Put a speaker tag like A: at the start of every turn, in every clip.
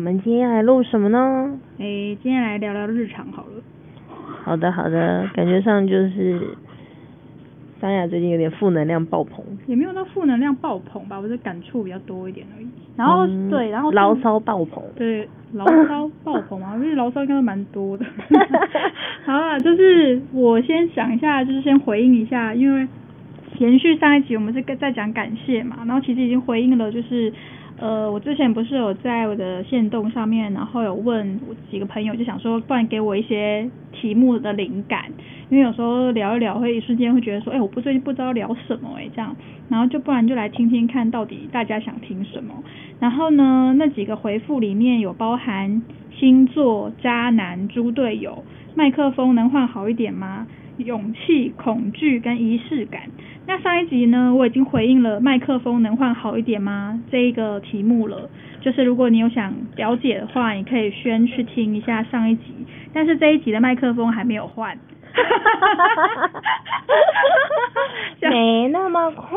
A: 们今天来录什么呢？
B: 诶，今天来聊聊日常好了。
A: 好的，好的，感觉上就是张雅最近有点负能量爆棚，
B: 也没有到负能量爆棚吧，我是感触比较多一点而已。然后、
A: 嗯
B: 对，然后
A: 牢骚爆棚，
B: 对牢骚爆棚嘛，因为牢骚应该都蛮多的。好啊，就是我先想一下，就是先回应一下，因为延续上一集我们是跟在讲感谢嘛，然后其实已经回应了，就是呃，我之前不是有在我的线动上面，然后有问我几个朋友，就想说，不然给我一些题目的灵感，因为有时候聊一聊会一瞬间会觉得说，哎、我不最近不知道聊什么哎、这样，然后就不然就来听听看到底大家想听什么。然后呢，那几个回复里面有包含星座、渣男、猪队友、麦克风能换好一点吗？勇气、恐惧跟仪式感。那上一集呢，我已经回应了麦克风能换好一点吗这一个题目了。就是如果你有想了解的话，你可以先去听一下上一集。但是这一集的麦克风还没有换。哈哈哈
A: 没那么快。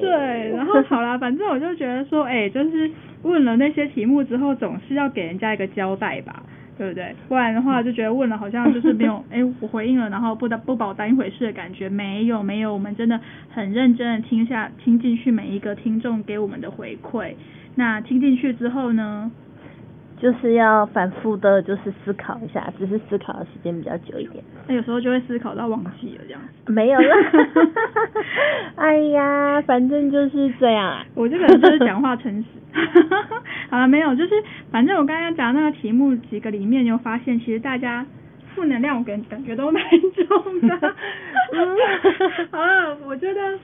B: 对，然后好啦，反正我就觉得说，哎、就是问了那些题目之后，总是要给人家一个交代吧，对不对？不然的话，就觉得问了好像就是没有，哎、我回应了，然后不当不把我当一回事的感觉，没有没有，我们真的很认真的听下听进去每一个听众给我们的回馈。那听进去之后呢，
A: 就是要反复的，就是思考一下，只是思考的时间比较久一点。
B: 那有时候就会思考到忘记了这样。
A: 没有啦，哎呀，反正就是这样啊。
B: 我这个人就是讲话诚实。好了，没有，就是反正我刚刚讲那个题目几个里面，你有发现其实大家负能量我感感觉都蛮重的。好了，我觉得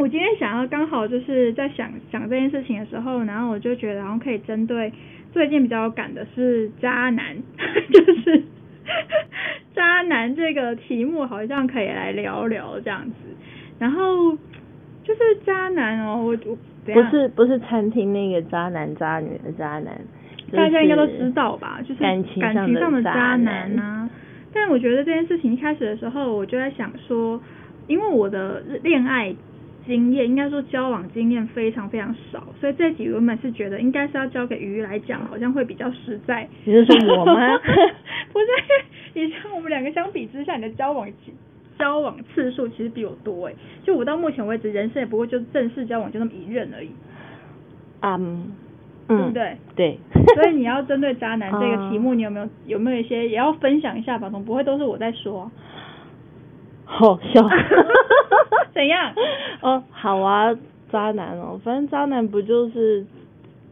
B: 我今天想要刚好就是在想想这件事情的时候，然后我就觉得然后可以针对最近比较有感的是渣男，就是渣男这个题目好像可以来聊聊这样子。然后就是渣男哦，我我
A: 不是不是餐厅那个渣男渣女的渣男，
B: 大家应该都知道吧，就是
A: 感情上的
B: 渣男啊。但我觉得这件事情一开始的时候，我就在想说，因为我的恋爱经验，应该说交往经验非常非常少，所以这集原本是觉得应该是要交给鱼来讲，好像会比较实在。
A: 你是说我吗
B: 不是，你像我们两个相比之下，你的交往交往次数其实比我多哎，就我到目前为止，人生也不过就正式交往就那么一任而已。
A: 嗯
B: 对
A: 嗯，
B: 不对？
A: 对。
B: 所以你要针对渣男这个题目，
A: 嗯
B: 你有没有有没有一些也要分享一下吧？总不会都是我在说啊、
A: 好笑。
B: 怎样？
A: 哦，好啊，渣男哦，反正渣男不就是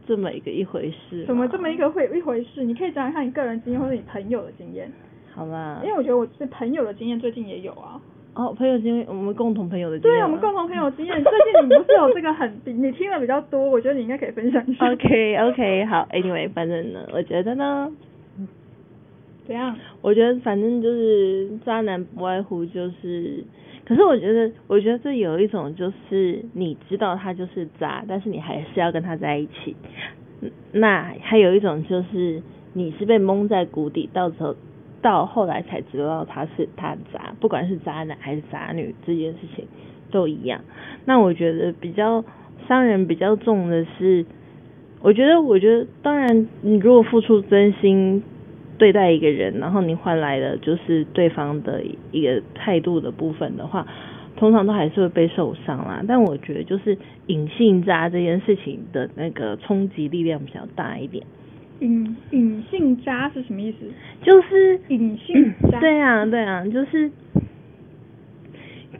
A: 这么一个一回事？
B: 怎么这么一？个会一回事？你可以讲讲看你个人经验或者你朋友的经验，
A: 好吧
B: 因。为我觉得我是朋友的经验最近也有啊。
A: 哦，朋友经验，我们共同朋友的经验
B: 对。我们共同朋友经验，最近你不是有这个很你你听的比较多，我觉得你应该可以分享一下。
A: OK OK，好，Anyway，反正呢，我觉得呢，
B: 怎样？
A: 我觉得反正就是渣男不外乎就是，可是我觉得，我觉得这有一种就是你知道他就是渣，但是你还是要跟他在一起。那还有一种就是你是被蒙在鼓底，到时候到后来才知道他是他渣，不管是渣男还是渣女，这件事情都一样。那我觉得比较伤人比较重的是，我觉得，我觉得，当然，你如果付出真心对待一个人，然后你换来的就是对方的一个态度的部分的话，通常都还是会被受伤啦。但我觉得，就是隐性渣这件事情的那个冲击力量比较大一点，
B: 隐隐性渣是什么意思？
A: 就是
B: 隐性渣。
A: 对啊，对啊，就是。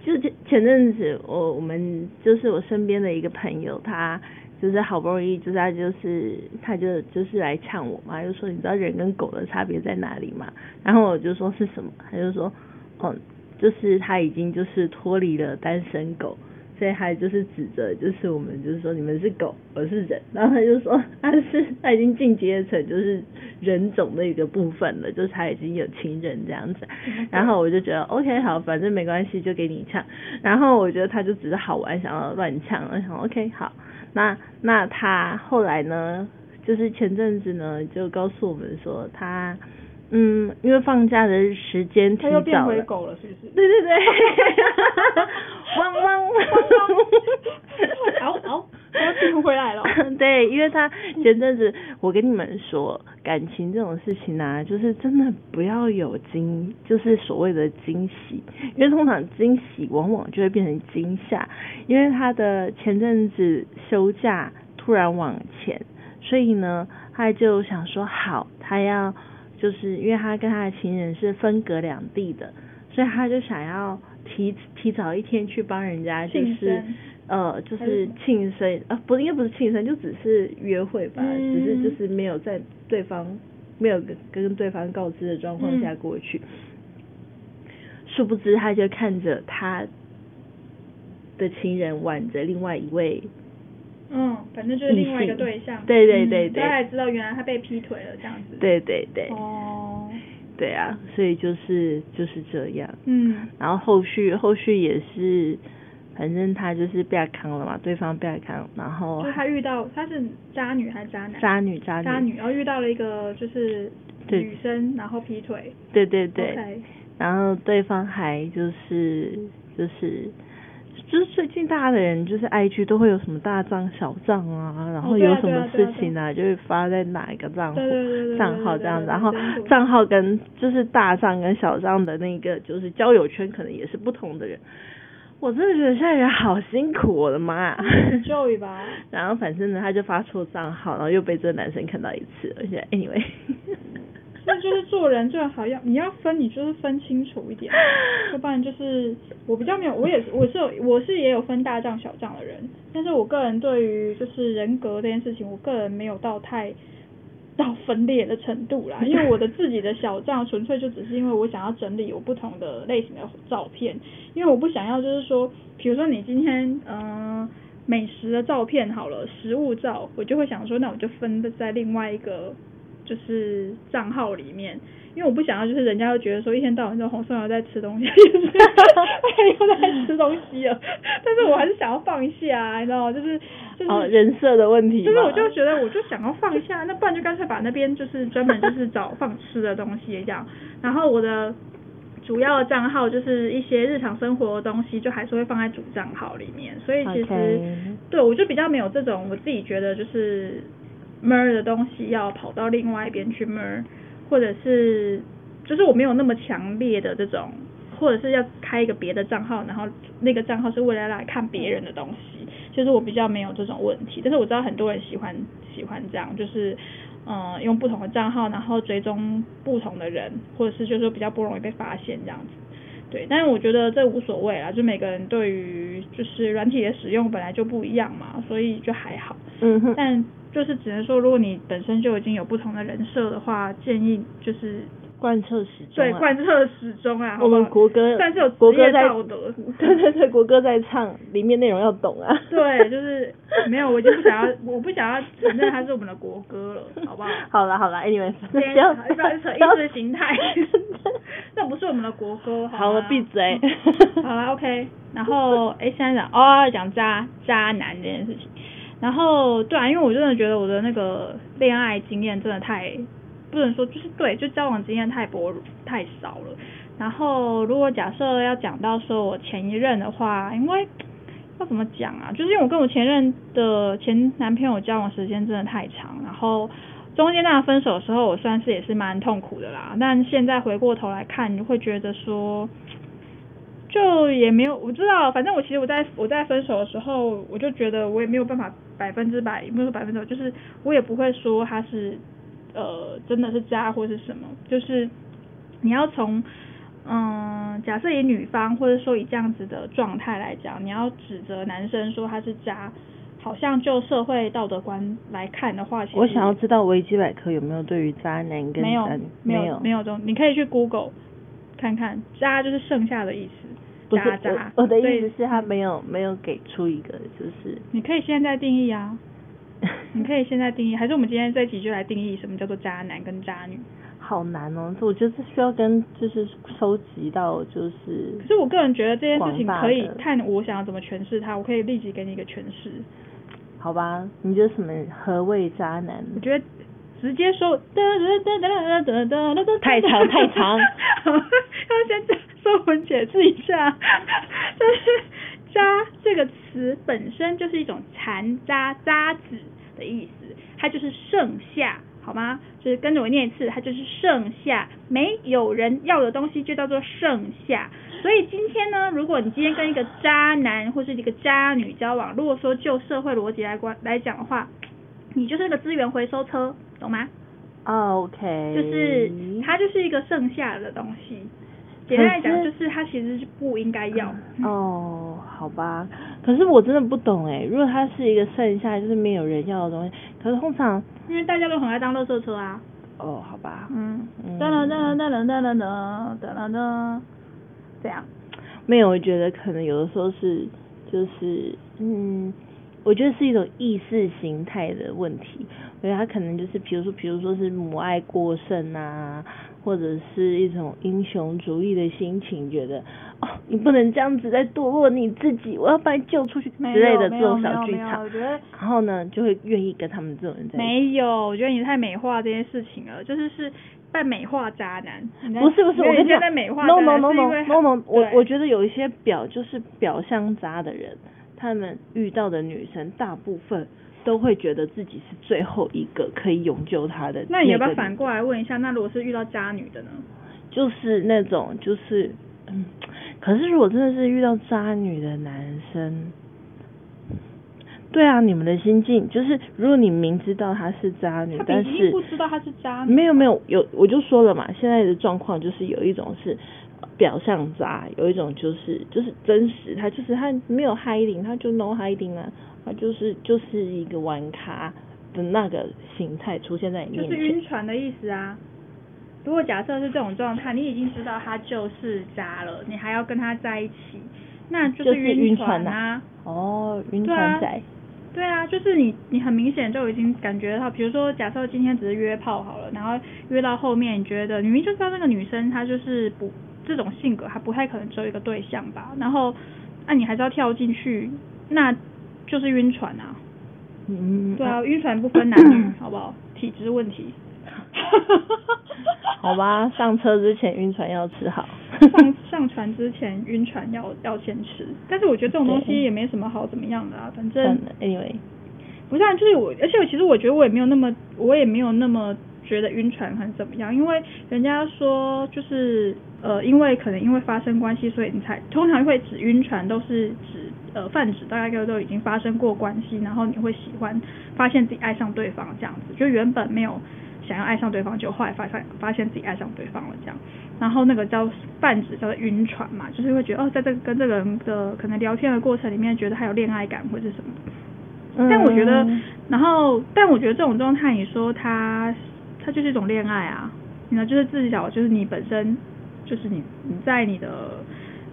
A: 就前前阵子我我们就是我身边的一个朋友，他就是好不容易就是他就是他就就是来呛我嘛，就说你知道人跟狗的差别在哪里吗？然后我就说是什么？他就说哦，就是他已经就是脱离了单身狗，所以他就是指责，就是我们就是说你们是狗，我是人，然后他就说他是他已经进阶成就是人种的一个部分了，就是他已经有情人这样子，然后我就觉得 OK 好，反正没关系，就给你呛，然后我觉得他就只是好玩，想要乱呛，我想 OK 好，那那他后来呢，就是前阵子呢就告诉我们说他。嗯，因为放假的时间提早了。他
B: 又变回狗了，是不是？
A: 对对对，汪汪汪汪，
B: 好 好，又变回来了。
A: 对，因为他前阵子，我跟你们说，感情这种事情啊，就是真的不要有惊，就是所谓的惊喜，因为通常惊喜往往就会变成惊吓。因为他的前阵子休假突然往前，所以呢，他就想说好，他要。就是因为他跟他的情人是分隔两地的，所以他就想要提提早一天去帮人家，就是呃，就是庆生啊，不应该不是庆生，就只是约会吧，只是就是没有在对方没有跟跟对方告知的状况下过去，殊不知他就看着他的情人挽着另外一位。
B: 嗯，反正就是另外一个对象。
A: 对对对对。
B: 他才知道原来他被劈腿了这样子。
A: 对对对。
B: 哦。
A: 对啊，所以就是就是这样。
B: 嗯。
A: 然后后续后续也是，反正他就是被坑了嘛，对方被坑，然后。
B: 就他遇到他是渣女还是渣男？
A: 渣女渣女。
B: 渣女，然后遇到了一个就是女生，然后劈腿。
A: 对对对。然后对方还就是就是。就是最近大家的人就是 I G 都会有什么大账小账啊，然后有什么事情啊，就会发在哪一个账户账号这样子，然后账号跟就是大账跟小账的那个就是交友圈可能也是不同的人，我真的觉得现在人好辛苦，我的妈！
B: 教育吧。
A: 然后反正呢，他就发错账号，然后又被这个男生看到一次，而且 anyway。
B: 那就是做人最好要你要分，你就是分清楚一点，要不然就是我比较没有，我也是我是有我是也有分大账小账的人，但是我个人对于就是人格这件事情，我个人没有到太到分裂的程度啦，因为我的自己的小账纯粹就只是因为我想要整理有不同的类型的照片，因为我不想要就是说，比如说你今天嗯美食的照片好了，食物照，我就会想说那我就分在另外一个。就是账号里面，因为我不想要，就是人家会觉得说一天到晚都红宋瑶在吃东西，又在吃东西了。但是我还是想要放下，你知道吗？就是就是
A: 人设的问题。
B: 就是我就觉得我就想要放下，那不然就干脆把那边就是专门就是找放吃的东西这样。然后我的主要的账号就是一些日常生活的东西，就还是会放在主账号里面。所以其实对我就比较没有这种我自己觉得就是。Mer 的东西要跑到另外一边去 mer，或者是就是我没有那么强烈的这种，或者是要开一个别的账号，然后那个账号是为了来看别人的东西，就是我比较没有这种问题。但是我知道很多人喜欢喜欢这样，就是嗯用不同的账号，然后追踪不同的人，或者是就是比较不容易被发现这样子。对，但是我觉得这无所谓啦，就每个人对于就是软体的使用本来就不一样嘛，所以就还好。
A: 嗯哼。
B: 但就是只能说，如果你本身就已经有不同的人设的话，建议就是
A: 贯彻始终。
B: 对，贯彻始终啊！
A: 我们国歌，
B: 但是有
A: 国歌在
B: 道德。
A: 对对对，国歌在唱，里面内容要懂啊。
B: 对，就是没有，我就不想要，我不想要承认它是我们的国歌了，好不好？
A: 好了好了，Anyway，
B: 不要不要扯意识形态，那不是我们的国歌。
A: 好了，闭嘴。
B: 好了，OK。然后，哎，现在讲哦，讲渣渣男这件事情。然后对啊，因为我真的觉得我的那个恋爱经验真的太不能说就是对，就交往经验太薄太少了。然后如果假设要讲到说我前一任的话，因为要怎么讲啊？就是因为我跟我前任的前男朋友交往时间真的太长，然后中间那分手的时候，我算是也是蛮痛苦的啦。但现在回过头来看，你会觉得说。就也没有，我知道，反正我其实我在我在分手的时候，我就觉得我也没有办法百分之百，没有说百分之百，就是我也不会说他是呃真的是渣或是什么，就是你要从嗯假设以女方或者说以这样子的状态来讲，你要指责男生说他是渣，好像就社会道德观来看的话，
A: 我想要知道维基百科有没有对于渣男跟
B: 没有没有没有这种，你可以去 Google 看看，渣就是剩下的意思。渣渣。
A: 我我的意思是，他没有没有给出一个就是
B: 你可以现在定义啊，你可以现在定义，还是我们今天这一集就来定义什么叫做渣男跟渣女？
A: 好难哦，这我觉得这需要跟就是收集到就是
B: 可是我个人觉得这件事情可以看我想要怎么诠释它，我可以立即给你一个诠释。
A: 好吧？你觉得什么何谓渣男？
B: 我觉得直接说哒哒哒哒哒哒哒哒，
A: 太长太长
B: 要先这说文解释一下，就是“渣”这个词本身就是一种残渣、渣子的意思，它就是剩下，好吗？就是跟着我念一次，它就是剩下，没有人要的东西就叫做剩下。所以今天呢，如果你今天跟一个渣男或是一个渣女交往，如果说就社会逻辑来关来讲的话，你就是那个资源回收车，懂吗
A: ？OK，
B: 就是它就是一个剩下的东西。简单来讲，就是他其实是不应该要。
A: 哦，好吧。可是我真的不懂哎，如果他是一个剩下就是没有人要的东西，可是通常
B: 因为大家都很爱当垃圾车啊。
A: 哦，好吧。
B: 嗯。噔噔噔噔噔噔噔噔噔噔，这样。
A: 没有，我觉得可能有的时候是就是嗯，我觉得是一种意识形态的问题。我觉得他可能就是，比如说，比如说是母爱过剩啊，或者是一种英雄主义的心情，觉得哦，你不能这样子在堕落你自己，我要把你救出去之类的这种小剧场
B: 我。觉得
A: 然后呢，就会愿意跟他们这种人在一起。
B: 没有，我觉得你太美化这件事情了，就是是在美化渣男。
A: 不是不是，我跟你讲
B: 在美化
A: ，no no no no no no，我我觉得有一些表就是表象渣的人，他们遇到的女生大部分都会觉得自己是最后一个可以永救他的
B: 那你要不要反过来问一下？那如果是遇到渣女的呢？
A: 就是那种就是嗯，可是如果真的是遇到渣女的男生。对啊，你们的心境就是，如果你明知道她是渣女，但是
B: 不知道她是渣女。
A: 没有没有有，我就说了嘛，现在的状况就是有一种是呃表象渣，有一种就是就是真实，他就是他没有 hiding，他就 no hiding 啊，他就是就是一个玩咖的那个形态出现在你
B: 就是。晕船的意思啊。如果假设是这种状态，你已经知道他就是渣了，你还要跟他在一起，那
A: 就是
B: 晕
A: 晕
B: 船
A: 船
B: 啊。
A: 哦，晕船仔，
B: 对啊，就是你，你很明显就已经感觉到，比如说，假设今天只是约炮好了，然后约到后面，你觉得你明明就知道那个女生她就是不这种性格，还不太可能只有一个对象吧，然后那、你还是要跳进去，那就是晕船啊。
A: 嗯，
B: 对啊，晕船不分男女，好不好？体质问题。
A: 好吧，上车之前晕船要吃好。
B: 上上船之前晕船要要先吃，但是我觉得这种东西也没什么好怎么样的啊，反正
A: ，anyway，
B: 不是啊，就是我，而且我其实我觉得我也没有那么，我也没有那么觉得晕船很怎么样，因为人家说就是呃，因为可能因为发生关系，所以你才通常会指晕船，都是指呃泛指大概都已经发生过关系，然后你会喜欢发现自己爱上对方这样子，就原本没有想要爱上对方，就后来发现发现自己爱上对方了这样，然后那个叫泛指叫做晕船嘛，就是会觉得哦，在这个跟这个人的可能聊天的过程里面，觉得还有恋爱感或者什么。但我觉得，然后，但我觉得这种状态，你说他，它就是一种恋爱啊，你呢，就是自己找就是你本身，就是你你在你的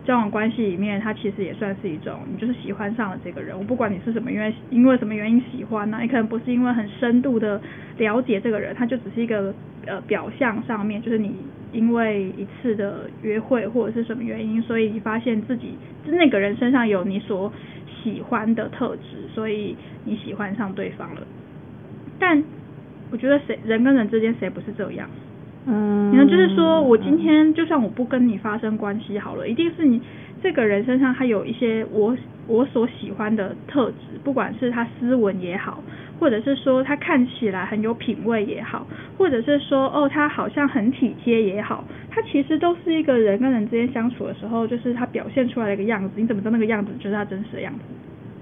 B: 交往关系里面，它其实也算是一种，你就是喜欢上了这个人。我不管你是什么因因为什么原因喜欢呢、你可能不是因为很深度的了解这个人，他就只是一个呃表象上面，就是你因为一次的约会或者是什么原因，所以你发现自己就那个人身上有你所喜欢的特质，所以你喜欢上对方了。但我觉得谁人跟人之间谁不是这样？
A: 嗯，
B: 你看，就是说我今天就算我不跟你发生关系好了，一定是你这个人身上他有一些我我所喜欢的特质，不管是他斯文也好，或者是说他看起来很有品味也好，或者是说哦他好像很体贴也好，他其实都是一个人跟人之间相处的时候，就是他表现出来的一个样子。你怎么知道那个样子就是他真实的样子？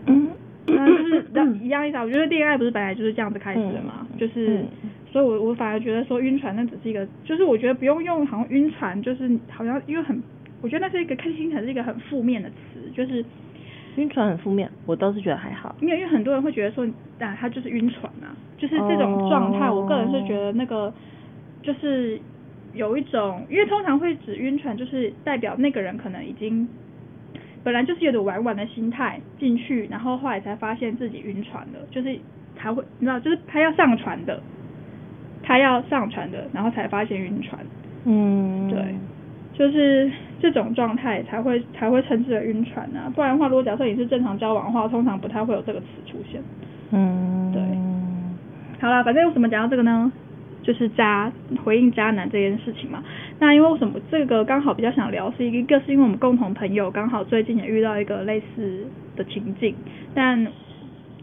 A: 嗯，
B: 那就是一样意思啊。我觉得恋爱不是本来就是这样子开始的嘛，就是，
A: 嗯
B: 所以我我反而觉得说晕船那只是一个，就是我觉得不用用好像晕船，就是好像因为很，我觉得那是一个看听起来是一个很负面的词，就是
A: 晕船很负面，我倒是觉得还好。
B: 因为因为很多人会觉得说啊他就是晕船啊，就是这种状态，
A: 哦
B: 我个人是觉得那个就是有一种，因为通常会指晕船，就是代表那个人可能已经本来就是有点玩玩的心态进去，然后后来才发现自己晕船了，就是才会你知道，就是他要上船的，他要上船的，然后才发现晕船，
A: 嗯，
B: 对，就是这种状态才会才会称之为晕船啊，不然的话，如果假设你是正常交往的话，通常不太会有这个词出现。
A: 嗯，
B: 对好了，反正为什么讲到这个呢？就是渣回应渣男这件事情嘛。那因为为什么这个刚好比较想聊，是一个是因为我们共同朋友刚好最近也遇到一个类似的情境，但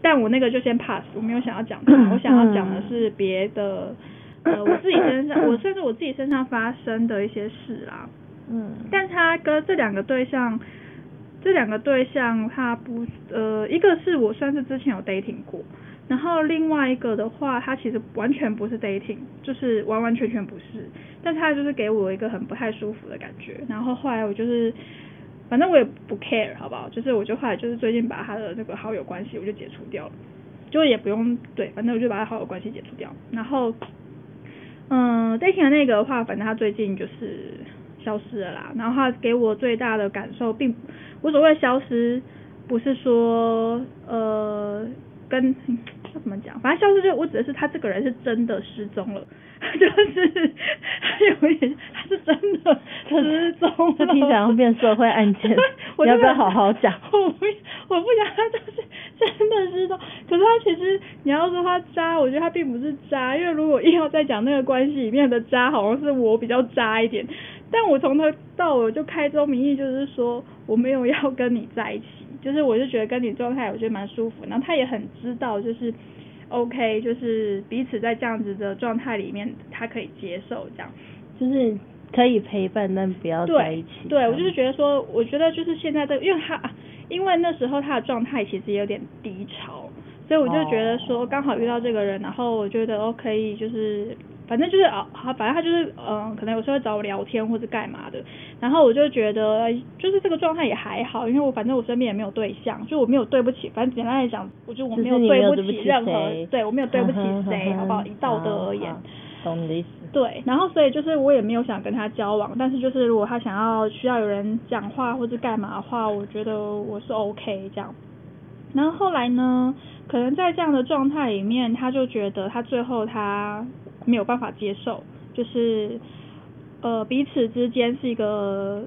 B: 但我那个就先 pass，我没有想要讲它，我想要讲的是别的，呃，我自己身上，我甚至我自己身上发生的一些事啦。
A: 嗯，
B: 但他跟这两个对象，这两个对象他不呃，一个是我算是之前有 dating 过，然后另外一个的话，他其实完全不是 dating，就是完完全全不是，但他就是给我一个很不太舒服的感觉，然后后来我就是。反正我也不 care，好不好？就是我就后来就是最近把他的那个好友关系我就解除掉了，就也不用对，反正我就把他好友关系解除掉。然后，嗯，dating 的那个的话，反正他最近就是消失了啦。然后他给我最大的感受，并无所谓消失，不是说呃跟要怎么讲，反正消失就我指的是他这个人是真的失踪了，就是他有一点他是真的失踪了。
A: 这听起来像变社会案件
B: 我
A: 你要不要好好讲
B: 我不我不想他就是真的失踪，可是他其实你要说他渣，我觉得他并不是渣，因为如果硬要再讲那个关系里面的渣，好像是我比较渣一点。但我从头到尾就开宗明义就是说我没有要跟你在一起，就是我就觉得跟你状态我觉得蛮舒服，然后他也很知道就是 OK，就是彼此在这样子的状态里面他可以接受这样。
A: 就是可以陪伴，但不要在一
B: 对
A: 起。
B: 对，我就是觉得说，我觉得就是现在这个，因为他因为那时候他的状态其实有点低潮，所以我就觉得说刚好遇到这个人，然后我觉得哦可以就是。反正就是啊，好，反正他就是嗯、呃可能有时候会找我聊天或者干嘛的，然后我就觉得哎就是这个状态也还好，因为我反正我身边也没有对象，就我没有对不起，反正简单来讲，我就我没
A: 有对不起
B: 任 何
A: 谁，
B: 对我没有对不起谁，
A: 哼
B: 好不好？以道德而言，
A: 懂你的意思。
B: 对，然后所以就是我也没有想跟他交往，但是就是如果他想要需要有人讲话或者干嘛的话，我觉得我是 OK 这样。然后后来呢，可能在这样的状态里面，他就觉得他最后他没有办法接受，就是呃彼此之间是一个，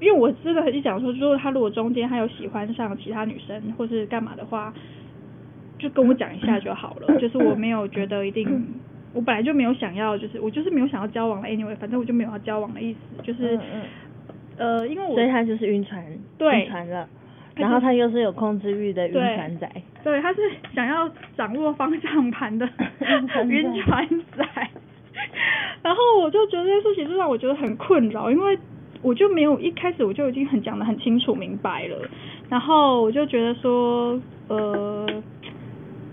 B: 因为我真的很想说，如果他如果中间他有喜欢上其他女生或是干嘛的话，就跟我讲一下就好了，就是我没有觉得一定。我本来就没有想要，就是我就是没有想要交往了，anyway，反正我就没有要交往的意思，就是、
A: 嗯嗯
B: 呃，因为我
A: 所以他就是晕船，
B: 对
A: 晕船了。
B: 他
A: 然后他又是有控制欲的晕船仔，
B: 对，他是想要掌握方向盘的
A: 晕船仔。
B: 晕船仔。然后我就觉得这件事情就让我觉得很困扰，因为我就没有一开始我就已经很讲的很清楚明白了，然后我就觉得说，呃，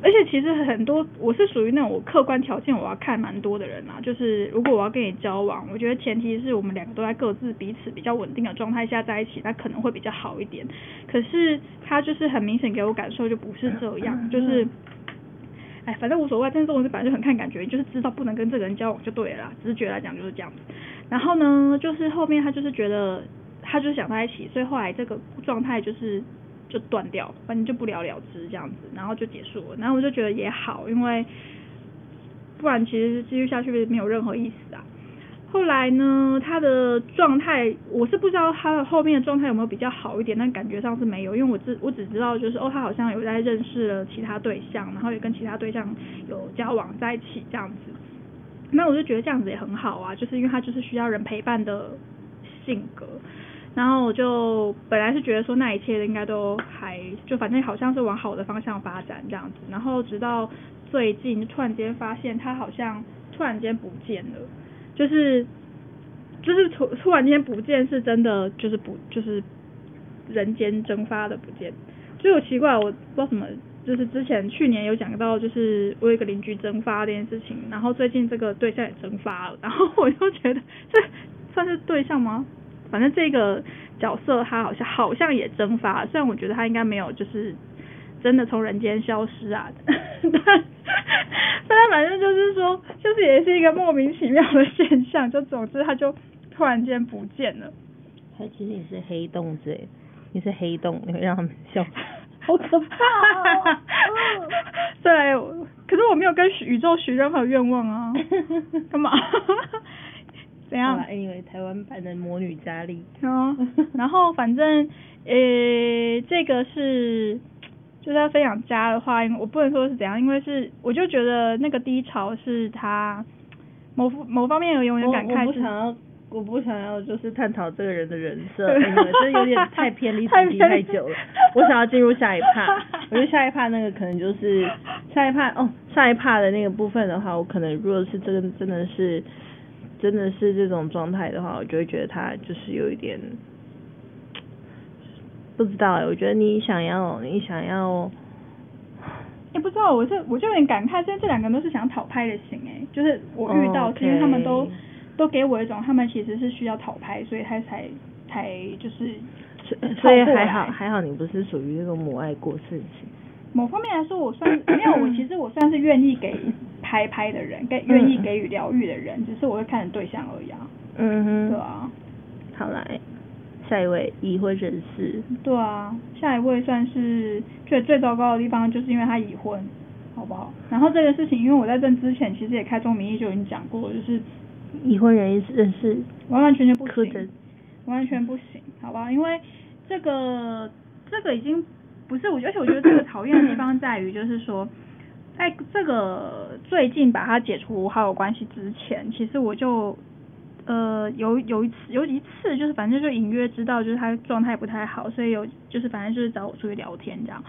B: 而且其实很多我是属于那种我客观条件我要看蛮多的人啦，就是如果我要跟你交往，我觉得前提是我们两个都在各自彼此比较稳定的状态下在一起，那可能会比较好一点。可是他就是很明显给我感受就不是这样，就是。哎，反正无所谓，但是这种事本来就很看感觉，就是知道不能跟这个人交往就对了啦。直觉来讲就是这样子。然后呢，就是后面他就是觉得他就是想在一起，所以后来这个状态就是就断掉，反正就不了了之这样子，然后就结束了。然后我就觉得也好，因为不然其实继续下去没有任何意思啊。后来呢，他的状态我是不知道他的后面的状态有没有比较好一点，但感觉上是没有，因为我只我只知道就是哦，他好像有在认识了其他对象，然后也跟其他对象有交往在一起这样子。那我就觉得这样子也很好啊，就是因为他就是需要人陪伴的性格。然后我就本来是觉得说那一切应该都还就反正好像是往好的方向发展这样子，然后直到最近突然间发现他好像突然间不见了，就是就是突突然间不见是真的就是不就是人间蒸发的不见，就有奇怪我不知道什么。就是之前去年有讲到，就是我有一个邻居蒸发这件事情，然后最近这个对象也蒸发了，然后我就觉得这算是对象吗？反正这个角色他好像好像也蒸发了，虽然我觉得他应该没有就是真的从人间消失啊，但 但反正就是说，就是也是一个莫名其妙的现象，就总之他就突然间不见了。
A: 他其实也是黑洞之类的。你是黑洞，你会让他们笑。
B: 好可怕、哦！对，可是我没有跟宇宙许任何愿望啊，干嘛？怎样？
A: 因为台湾版的魔女佳丽。
B: 哦，然后反正呃，这个是就是要分享家的话，我不能说是怎样，因为是我就觉得那个低潮是他某某方面有点感慨是。
A: 我不想要，我不想要，就是探讨这个人的人设，因为这有点太 偏离主题太久了。我想要进入下一趴，我觉得下一趴那个可能就是下一趴哦，下一趴的那个部分的话，我可能如果是真的真的是。真的是这种状态的话，我就会觉得他就是有一点不知道哎。我觉得你想要，你想要，
B: 也不知道，我是我就有点感慨，现在这两个人都是想讨拍的型哎，就是我遇到，是因为他们都都给我一种，他们其实是需要讨拍，所以他才才就是，
A: 所以还好还好，你不是属于那种母爱过事情。
B: 某方面来说，我算 没有，我 其实我算是愿意给。拍拍的人，给愿意给予疗愈的人，只是我会看对象而已啊。
A: 嗯哼，
B: 对啊。
A: 好来，下一位已婚人士。
B: 对啊，下一位算是觉得最糟糕的地方，就是因为他已婚，好不好？然后这个事情，因为我在认之前，其实也开宗明义就已经讲过，就是
A: 已婚人人士
B: 完完全全不行，完完全不行，好不好？因为这个这个已经不是我，而且我觉得这个讨厌的地方在于，就是说。在这个最近把他解除好友关系之前，其实我就呃有有一次有一次就是反正就隐约知道就是他状态不太好，所以有就是反正就是找我出去聊天这样。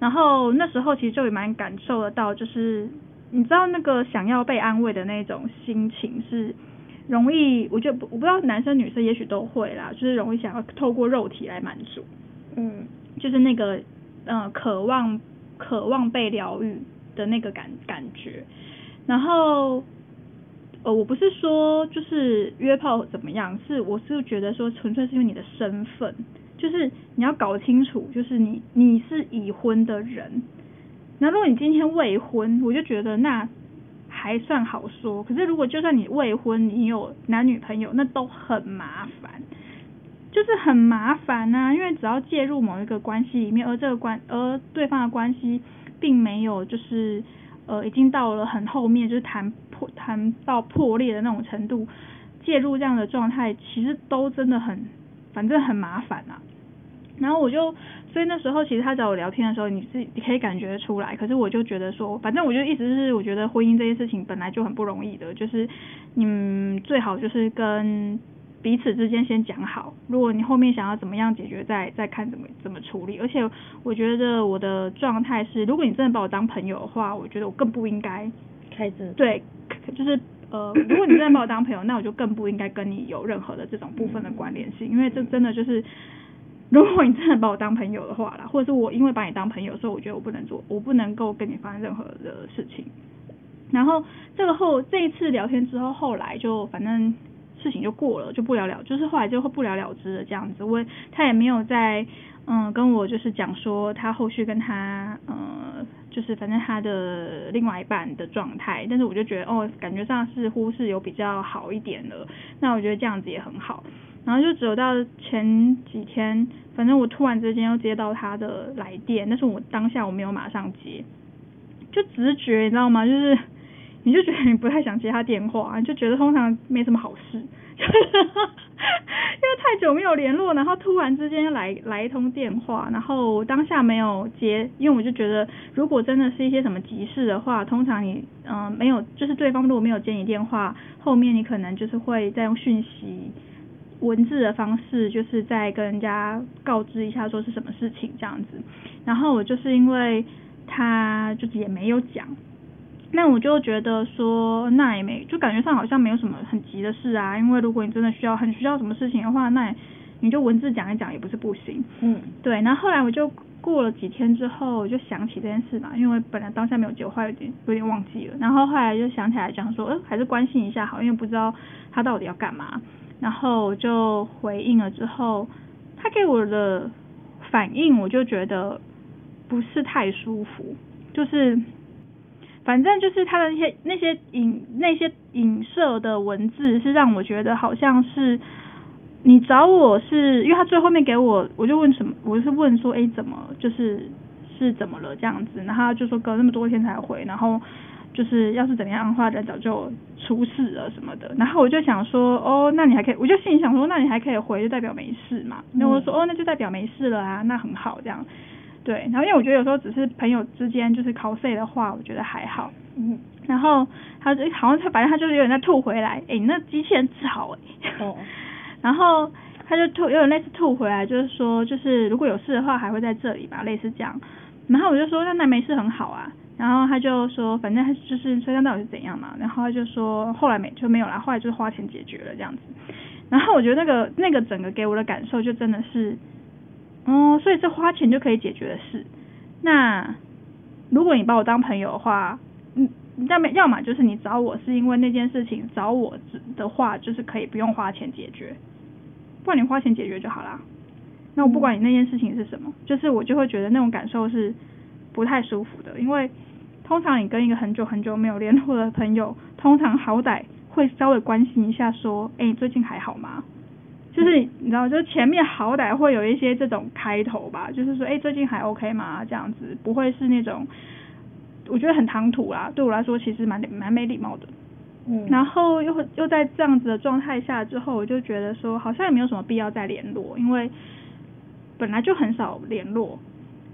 B: 然后那时候其实就也蛮感受得到，就是你知道那个想要被安慰的那种心情是容易，我觉得我不知道男生女生也许都会啦，就是容易想要透过肉体来满足，
A: 嗯，
B: 就是那个呃渴望渴望被疗愈。的那个感感觉，然后呃，我不是说就是约炮怎么样，是我是觉得说纯粹是因为你的身份，就是你要搞清楚，就是你你是已婚的人，那如果你今天未婚，我就觉得那还算好说，可是如果就算你未婚，你有男女朋友，那都很麻烦，就是很麻烦啊，因为只要介入某一个关系里面，而这个关而对方的关系。并没有，就是呃，已经到了很后面，就是谈破谈到破裂的那种程度，介入这样的状态，其实都真的很，反正很麻烦啊。然后我就，所以那时候其实他找我聊天的时候，你是你可以感觉出来。可是我就觉得说，反正我就一直是我觉得婚姻这件事情本来就很不容易的，就是你最好就是跟。彼此之间先讲好，如果你后面想要怎么样解决，再再看怎么怎么处理。而且我觉得我的状态是，如果你真的把我当朋友的话，我觉得我更不应该
A: 开这
B: 对，就是呃，如果你真的把我当朋友，那我就更不应该跟你有任何的这种部分的关联性，因为这真的就是，如果你真的把我当朋友的话啦，或者是我因为把你当朋友，所以我觉得我不能做，我不能够跟你发生任何的事情。然后这个后这一次聊天之后，后来就反正。事情就过了，就不了了，就是后来就会不了了之的这样子。我他也没有在嗯跟我就是讲说他后续跟他嗯就是反正他的另外一半的状态，但是我就觉得哦感觉上似乎是有比较好一点了。那我觉得这样子也很好。然后就走到前几天，反正我突然之间又接到他的来电，但是我当下我没有马上接，就直觉你知道吗？就是。你就觉得你不太想接他电话，你就觉得通常没什么好事，因为太久没有联络，然后突然之间来来一通电话，然后当下没有接，因为我就觉得如果真的是一些什么急事的话，通常你嗯没有，就是对方如果没有接你电话，后面你可能就是会再用讯息文字的方式，就是再跟人家告知一下说是什么事情这样子，然后我就是因为他就是也没有讲。那我就觉得说，那也没，就感觉上好像没有什么很急的事啊。因为如果你真的需要很需要什么事情的话，那你就文字讲一讲也不是不行。
A: 嗯，
B: 对。然后后来我就过了几天之后，我就想起这件事嘛，因为本来当下没有接，我后来有点有点忘记了。然后后来就想起来讲说，呃，还是关心一下好，因为不知道他到底要干嘛。然后我就回应了之后，他给我的反应，我就觉得不是太舒服，就是。反正就是他的那些那些影那些影射的文字是让我觉得好像是你找我是因为他最后面给我，我就问什么，我是问说，哎，怎么就是是怎么了？这样子，然后就说隔那么多天才回，然后就是要是怎么样的话，人早就出事了什么的，然后我就想说，哦，那你还可以，我就心里想说，那你还可以回，就代表没事嘛，那我说，哦，那就代表没事了啊，那很好这样，对，然后因为我觉得有时候只是朋友之间就是 cos 的话，我觉得还好，嗯，然后他就好像他反正他就是有点在吐回来，哎，那机器人治好哎，哦。然后他就吐，有点类似吐回来，就是说，就是如果有事的话，还会在这里吧，类似这样。然后我就说，那那没事，很好啊。然后他就说，反正他就是车厢到底是怎样嘛。然后他就说，后来没就没有了，后来就是花钱解决了这样子。然后我觉得那个那个整个给我的感受就真的是，哦，所以这花钱就可以解决的事。那如果你把我当朋友的话，嗯，要么要么就是你找我是因为那件事情找我的话，就是可以不用花钱解决。不然你花钱解决就好啦。那我不管你那件事情是什么，就是我就会觉得那种感受是不太舒服的，因为通常你跟一个很久很久没有联络的朋友，通常好歹会稍微关心一下，说，哎，你最近还好吗？就是你知道，就是前面好歹会有一些这种开头吧，就是说，哎，最近还 OK 吗？这样子不会是那种，我觉得很唐突啦，对我来说其实蛮蛮没礼貌的。嗯然后又又在这样子的状态下之后，我就觉得说好像也没有什么必要再联络，因为本来就很少联络。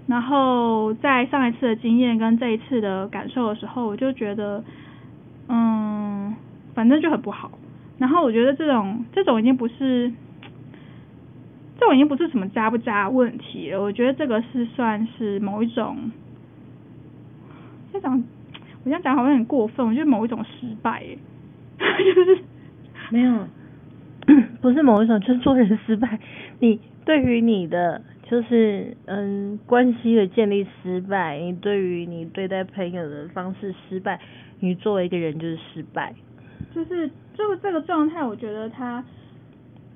B: 然后在上一次的经验跟这一次的感受的时候，我就觉得，嗯，反正就很不好。然后我觉得这种这种已经不是，这种已经不是什么渣不渣问题了。我觉得这个是算是某一种，这种。我这样讲好像有点过分，我觉得某一种失败，就是
A: 没有，不是某一种，就是做人失败。你对于你的就是嗯关系的建立失败，你对于你对待朋友的方式失败，你作为一个人就是失败。
B: 就是就这个状态，我觉得他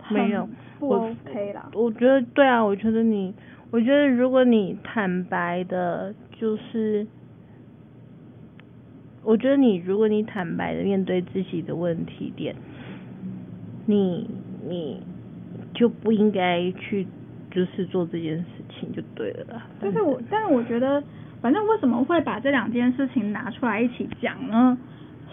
A: 没有
B: 不 OK 啦。
A: 我觉得对啊，我觉得你，我觉得如果你坦白的，就是。我觉得你，如果你坦白的面对自己的问题点，你你就不应该去就是做这件事情就对了啦。
B: 但是我但是我觉得，反正为什么会把这两件事情拿出来一起讲呢？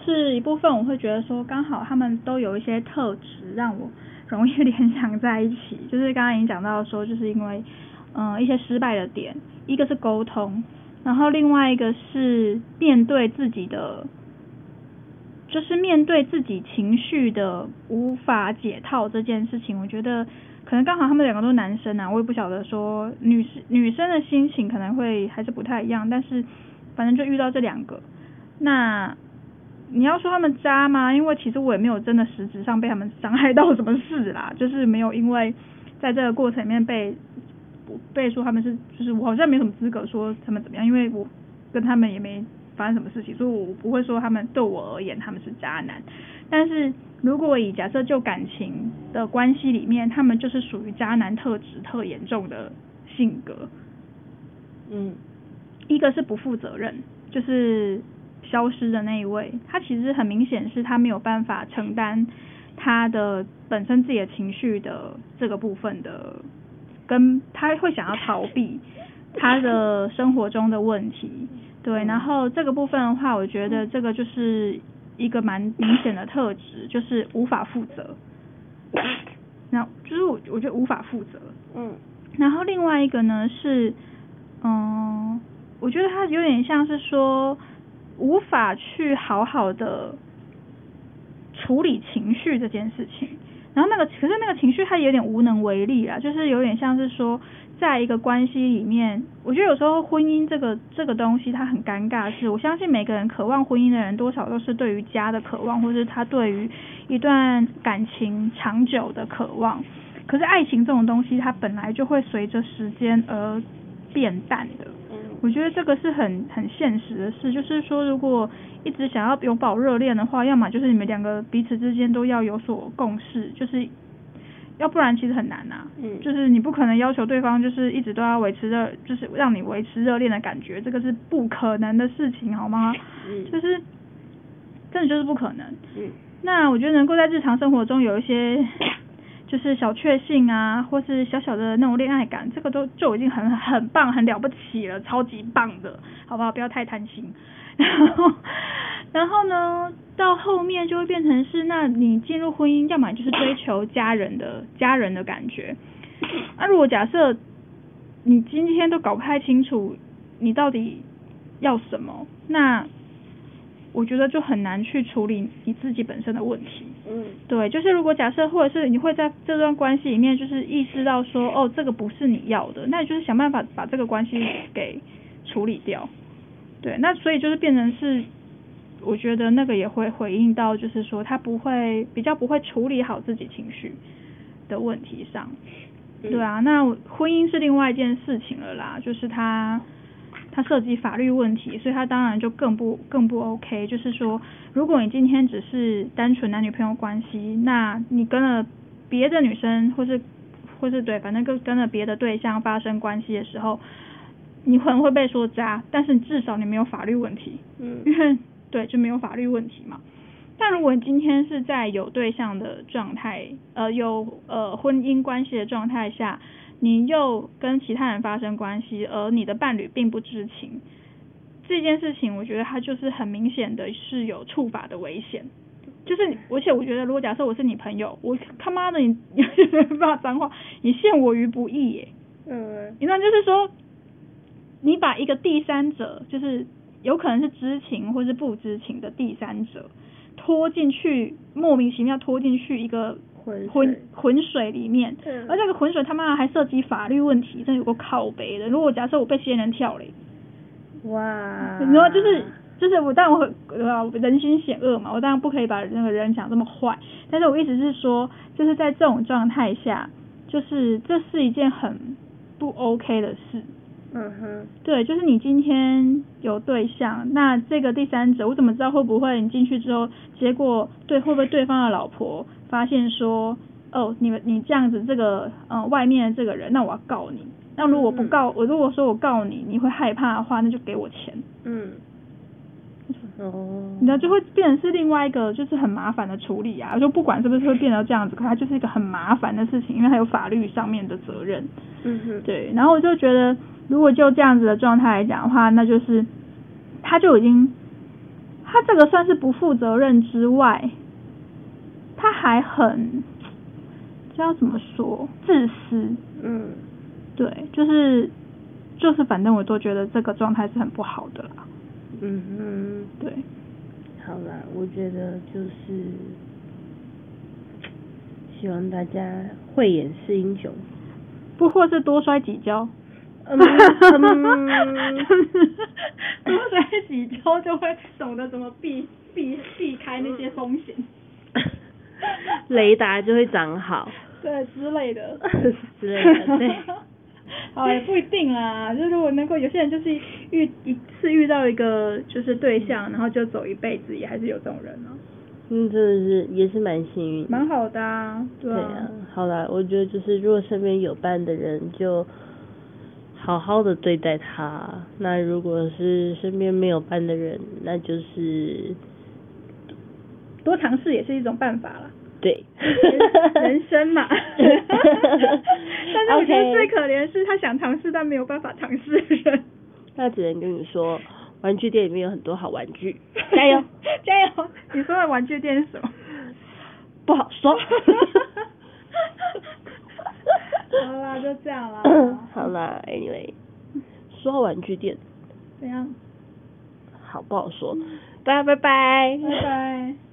B: 是一部分我会觉得说，刚好他们都有一些特质让我容易联想在一起。就是刚刚已经讲到说，就是因为嗯一些失败的点，一个是沟通。然后另外一个是面对自己的，就是面对自己情绪的无法解套这件事情，我觉得可能刚好他们两个都是男生啊，我也不晓得说女生女生的心情可能会还是不太一样，但是反正就遇到这两个，那你要说他们渣吗？因为其实我也没有真的实质上被他们伤害到什么事啦，就是没有因为在这个过程里面被。被说他们是，就是我好像没什么资格说他们怎么样，因为我跟他们也没发生什么事情，所以我不会说他们对我而言他们是渣男。但是如果以假设就感情的关系里面，他们就是属于渣男特质特严重的性格。
A: 嗯，
B: 一个是不负责任，就是消失的那一位，他其实很明显是他没有办法承担他的本身自己的情绪的这个部分的。跟他会想要逃避 他的生活中的问题，对，然后这个部分的话，我觉得这个就是一个蛮明显的特质，就是无法负责。那就是我我觉得无法负责。
A: 嗯。
B: 然后另外一个呢是，嗯，我觉得他有点像是说无法去好好的处理情绪这件事情。然后那个，可是那个情绪他有点无能为力啊，就是有点像是说，在一个关系里面，我觉得有时候婚姻这个这个东西它很尴尬，是我相信每个人渴望婚姻的人多少都是对于家的渴望，或是他对于一段感情长久的渴望。可是爱情这种东西，它本来就会随着时间而变淡的。我觉得这个是很很现实的事，就是说，如果一直想要永葆热恋的话，要么就是你们两个彼此之间都要有所共识，就是要不然其实很难呐。
A: 嗯。
B: 就是你不可能要求对方就是一直都要维持热，就是让你维持热恋的感觉，这个是不可能的事情，好吗？
A: 嗯。
B: 就是真的就是不可能。
A: 嗯。
B: 那我觉得能够在日常生活中有一些就是小确幸啊，或是小小的那种恋爱感，这个都就已经很很棒、很了不起了，超级棒的，好不好？不要太贪心。然后，然后呢，到后面就会变成是，那你进入婚姻，要么就是追求家人的家人的感觉。那如果假设你今天都搞不太清楚，你到底要什么，那我觉得就很难去处理你自己本身的问题。
A: 嗯，
B: 对，就是如果假设或者是你会在这段关系里面，就是意识到说，哦，这个不是你要的，那你就是想办法把这个关系给处理掉。对，那所以就是变成是，我觉得那个也会回应到，就是说他不会比较不会处理好自己情绪的问题上。对啊，那婚姻是另外一件事情了啦，就是他他涉及法律问题，所以它当然就更不更不 OK。就是说，如果你今天只是单纯男女朋友关系，那你跟了别的女生，或是或是对，反正跟跟了别的对象发生关系的时候，你可能会被说渣，但是至少你没有法律问题，
A: 嗯
B: 因为对就没有法律问题嘛。但如果你今天是在有对象的状态，呃，有呃婚姻关系的状态下，你又跟其他人发生关系，而你的伴侣并不知情，这件事情，我觉得它就是很明显的是有触法的危险。就是你，而且我觉得，如果假设我是你朋友，我他妈的你你骂脏话，你陷我于不义耶。
A: 嗯
B: 一段就是说，你把一个第三者，就是有可能是知情或是不知情的第三者，拖进去，莫名其妙拖进去一个
A: 浑
B: 浑
A: 水
B: 浑水里面，
A: 嗯
B: 而这个浑水他妈还涉及法律问题，真的有个靠背的。如果假设我被仙人跳嘞，
A: 哇，
B: 然后就是就是我但我会呃人心险恶嘛，我当然不可以把那个人想这么坏，但是我意思是说，就是在这种状态下，就是这是一件很不 OK 的事。
A: 嗯哼，
B: 对，就是你今天有对象，那这个第三者，我怎么知道会不会你进去之后，结果对会不会对方的老婆发现说，哦，你们你这样子这个呃外面的这个人，那我要告你。那如果不告我，如果说我告你，你会害怕的话，那就给我钱。
A: 嗯，哦，
B: 你知道就会变成是另外一个就是很麻烦的处理啊，就不管是不是会变成这样子，可它就是一个很麻烦的事情，因为它有法律上面的责任。
A: 嗯哼，
B: 对，然后我就觉得，如果就这样子的状态来讲的话，那就是他就已经，他这个算是不负责任之外，他还很，这要怎么说，自私。
A: 嗯
B: 对，就是就是，反正我都觉得这个状态是很不好的啦。
A: 嗯嗯，
B: 对，
A: 好啦，我觉得就是希望大家慧眼识英雄。
B: 不或是多摔几跤。
A: 嗯嗯
B: 多摔几跤就会懂得怎么避避避开那些风险。
A: 雷达就会长好
B: 对之类的
A: 之类的，对。
B: 好，也不一定啦。就是如果能够，有些人就是遇一次遇到一个就是对象，然后就走一辈子，也还是有这种人啊，
A: 嗯，真的是也是蛮幸运。
B: 蛮好的啊，对啊。
A: 对啊，好啦，我觉得就是如果身边有伴的人，就好好的对待他。那如果是身边没有伴的人，那就是
B: 多尝试也是一种办法啦。
A: 对，
B: 人生嘛。但是我觉得最可怜的是他想尝试但没有办法尝试的人。
A: 那只能跟你说，玩具店里面有很多好玩具，加油！
B: 加油！你说的玩具店是什么？
A: 不好说。
B: 好啦，就这样啦。
A: 好啦，Anyway，说到玩具店，
B: 怎样？
A: 好不好说？大家拜拜。
B: 拜拜。